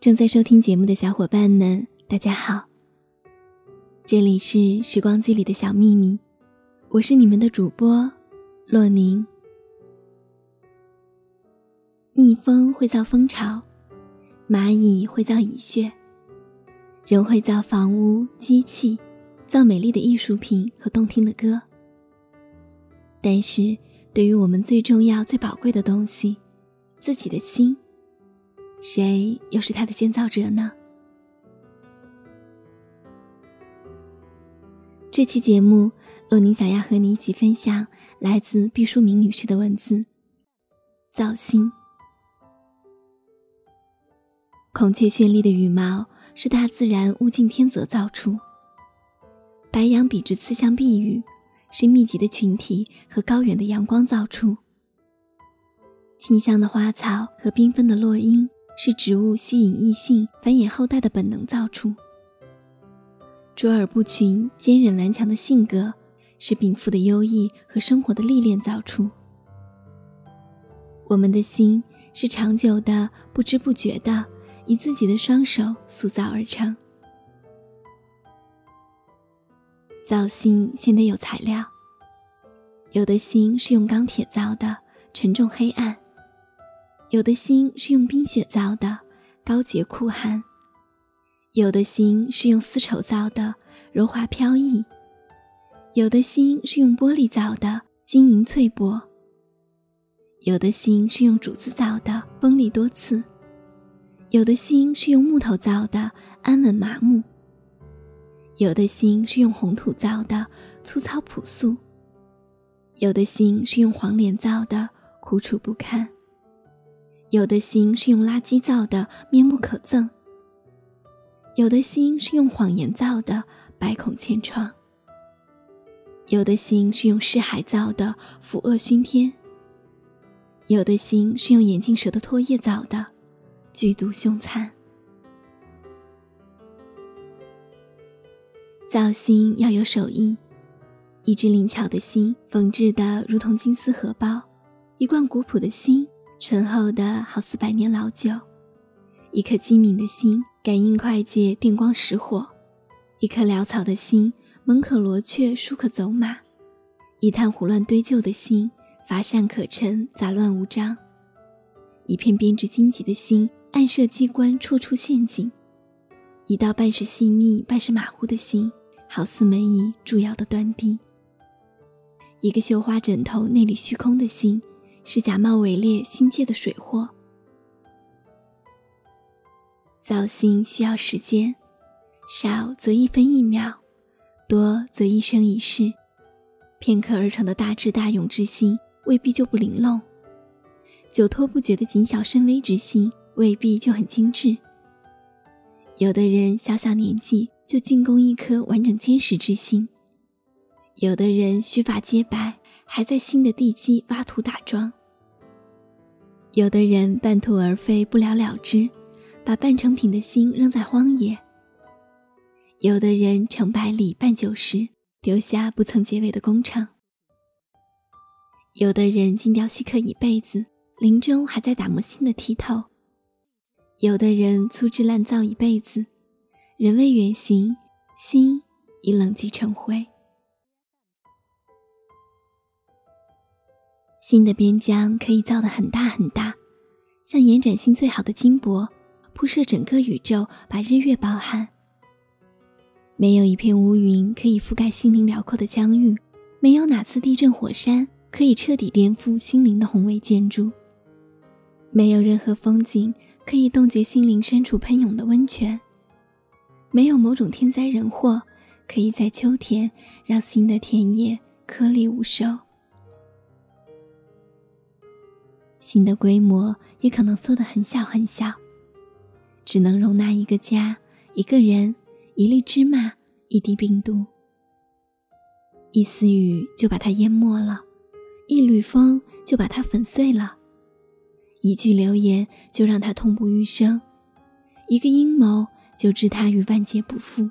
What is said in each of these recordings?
正在收听节目的小伙伴们，大家好。这里是时光机里的小秘密，我是你们的主播洛宁。蜜蜂会造蜂巢，蚂蚁会造蚁穴，人会造房屋、机器，造美丽的艺术品和动听的歌。但是，对于我们最重要、最宝贵的东西——自己的心，谁又是它的建造者呢？这期节目，洛宁想要和你一起分享来自毕淑敏女士的文字：造星。孔雀绚丽的羽毛是大自然物竞天择造出，白羊笔直刺向碧羽是密集的群体和高远的阳光造出，清香的花草和缤纷的落英是植物吸引异性、繁衍后代的本能造出。卓尔不群、坚韧顽强的性格，是禀赋的优异和生活的历练造出。我们的心是长久的、不知不觉的，以自己的双手塑造而成。造心先得有材料，有的心是用钢铁造的，沉重黑暗；有的心是用冰雪造的，高洁酷寒。有的心是用丝绸造的，柔滑飘逸；有的心是用玻璃造的，晶莹脆薄；有的心是用竹子造的，锋利多刺；有的心是用木头造的，安稳麻木；有的心是用红土造的，粗糙朴素；有的心是用黄连造的，苦楚不堪；有的心是用垃圾造的，面目可憎。有的心是用谎言造的，百孔千疮；有的心是用尸骸造的，腐恶熏天；有的心是用眼镜蛇的唾液造的，剧毒凶残。造心要有手艺，一只灵巧的心缝制的如同金丝荷包，一罐古朴的心醇厚的好似百年老酒，一颗机敏的心。感应快捷，电光石火；一颗潦草的心，门可罗雀，书可走马；一滩胡乱堆就的心，乏善可陈，杂乱无章；一片编织荆棘的心，暗设机关，处处陷阱；一道半是细密，半是马虎的心，好似门椅蛀窑的断地；一个绣花枕头内里虚空的心，是假冒伪劣心界的水货。造心需要时间，少则一分一秒，多则一生一世。片刻而成的大智大勇之心，未必就不灵漏；久拖不决的谨小慎微之心，未必就很精致。有的人小小年纪就进攻一颗完整坚实之心，有的人须发皆白，还在新的地基挖土打桩；有的人半途而废，不了了之。把半成品的心扔在荒野。有的人成百里半九十，丢下不曾结尾的工程。有的人精雕细刻一辈子，临终还在打磨新的剔透。有的人粗制滥造一辈子，人未远行，心已冷寂成灰。新的边疆可以造得很大很大，像延展性最好的金箔。铺设整个宇宙，把日月包含。没有一片乌云可以覆盖心灵辽阔的疆域，没有哪次地震火山可以彻底颠覆心灵的宏伟建筑，没有任何风景可以冻结心灵深处喷涌的温泉，没有某种天灾人祸可以在秋天让新的田野颗粒无收。心的规模也可能缩得很小很小。只能容纳一个家，一个人，一粒芝麻，一滴病毒。一丝雨就把它淹没了，一缕风就把它粉碎了，一句流言就让它痛不欲生，一个阴谋就置它于万劫不复。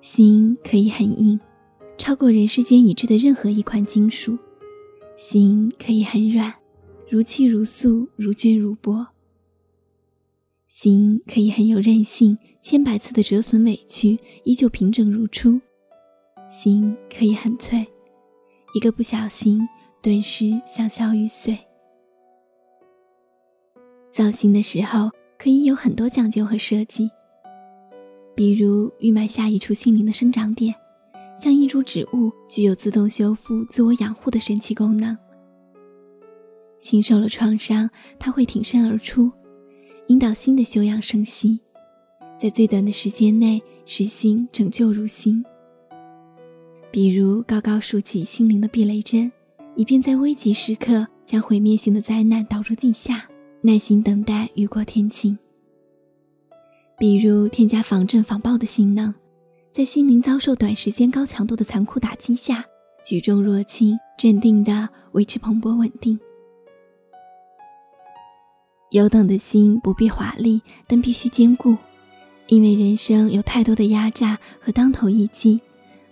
心可以很硬，超过人世间已知的任何一款金属；心可以很软。如泣如诉，如捐如帛。心可以很有韧性，千百次的折损委屈，依旧平整如初；心可以很脆，一个不小心，顿时香消玉碎。造型的时候，可以有很多讲究和设计，比如预埋下一处心灵的生长点。像一株植物，具有自动修复、自我养护的神奇功能。心受了创伤，它会挺身而出，引导心的休养生息，在最短的时间内使心拯救如新。比如高高竖起心灵的避雷针，以便在危急时刻将毁灭性的灾难导入地下，耐心等待雨过天晴。比如添加防震防爆的性能。在心灵遭受短时间高强度的残酷打击下，举重若轻，镇定地维持蓬勃稳定。有等的心不必华丽，但必须坚固，因为人生有太多的压榨和当头一击，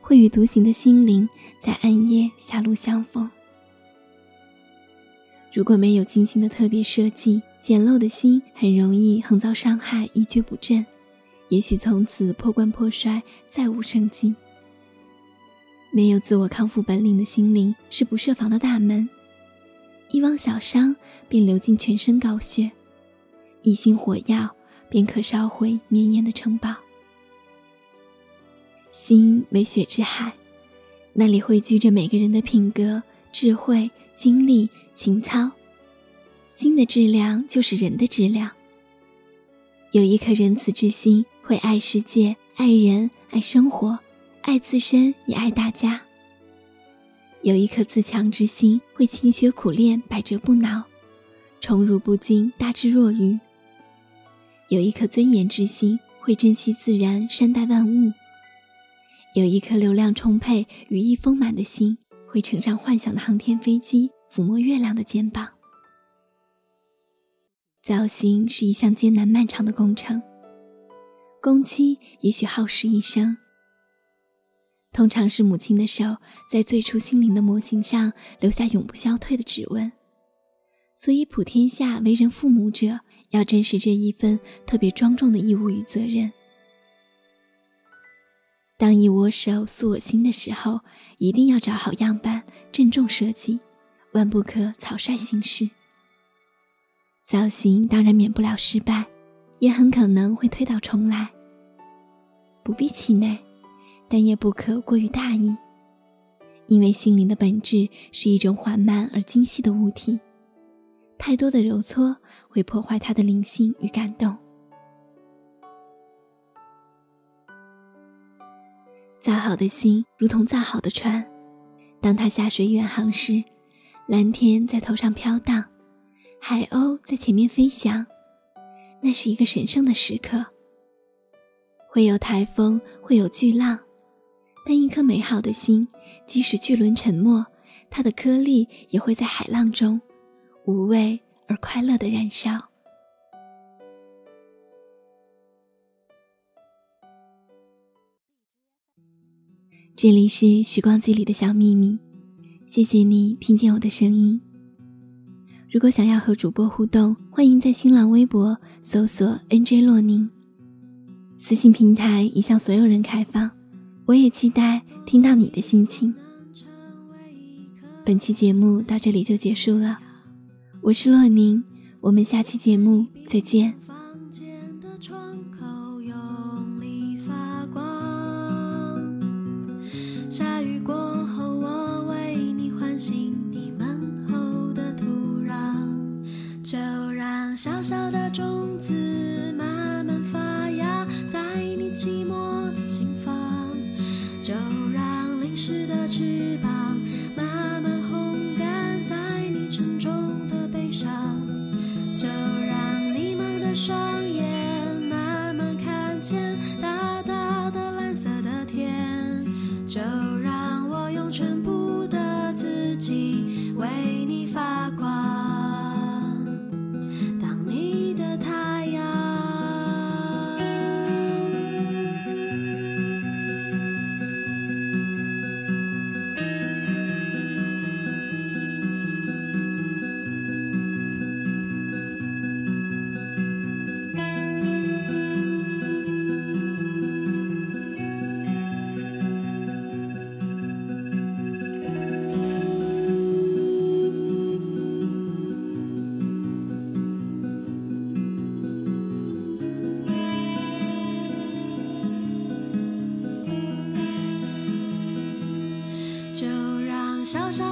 会与独行的心灵在暗夜狭路相逢。如果没有精心的特别设计，简陋的心很容易横遭伤害，一蹶不振。也许从此破罐破摔，再无生机。没有自我康复本领的心灵是不设防的大门，一汪小伤便流进全身高血，一心火药便可烧毁绵延的城堡。心为血之海，那里汇聚着每个人的品格、智慧、经历、情操。心的质量就是人的质量。有一颗仁慈之心。会爱世界，爱人，爱生活，爱自身，也爱大家。有一颗自强之心，会勤学苦练，百折不挠，宠辱不惊，大智若愚。有一颗尊严之心，会珍惜自然，善待万物。有一颗流量充沛、羽翼丰满的心，会乘上幻想的航天飞机，抚摸月亮的肩膀。造型是一项艰难漫长的工程。工期也许耗时一生，通常是母亲的手在最初心灵的模型上留下永不消退的指纹。所以，普天下为人父母者要珍视这一份特别庄重的义务与责任。当以我手塑我心的时候，一定要找好样板，郑重设计，万不可草率行事。造型当然免不了失败，也很可能会推倒重来。不必气馁，但也不可过于大意，因为心灵的本质是一种缓慢而精细的物体，太多的揉搓会破坏它的灵性与感动。造好的心如同造好的船，当它下水远航时，蓝天在头上飘荡，海鸥在前面飞翔，那是一个神圣的时刻。会有台风，会有巨浪，但一颗美好的心，即使巨轮沉没，它的颗粒也会在海浪中无畏而快乐的燃烧。这里是时光机里的小秘密，谢谢你听见我的声音。如果想要和主播互动，欢迎在新浪微博搜索 “nj 洛宁”。私信平台已向所有人开放，我也期待听到你的心情。本期节目到这里就结束了，我是洛宁，我们下期节目再见。下雨过后，我为你唤醒你门后的土壤，就让小小的小小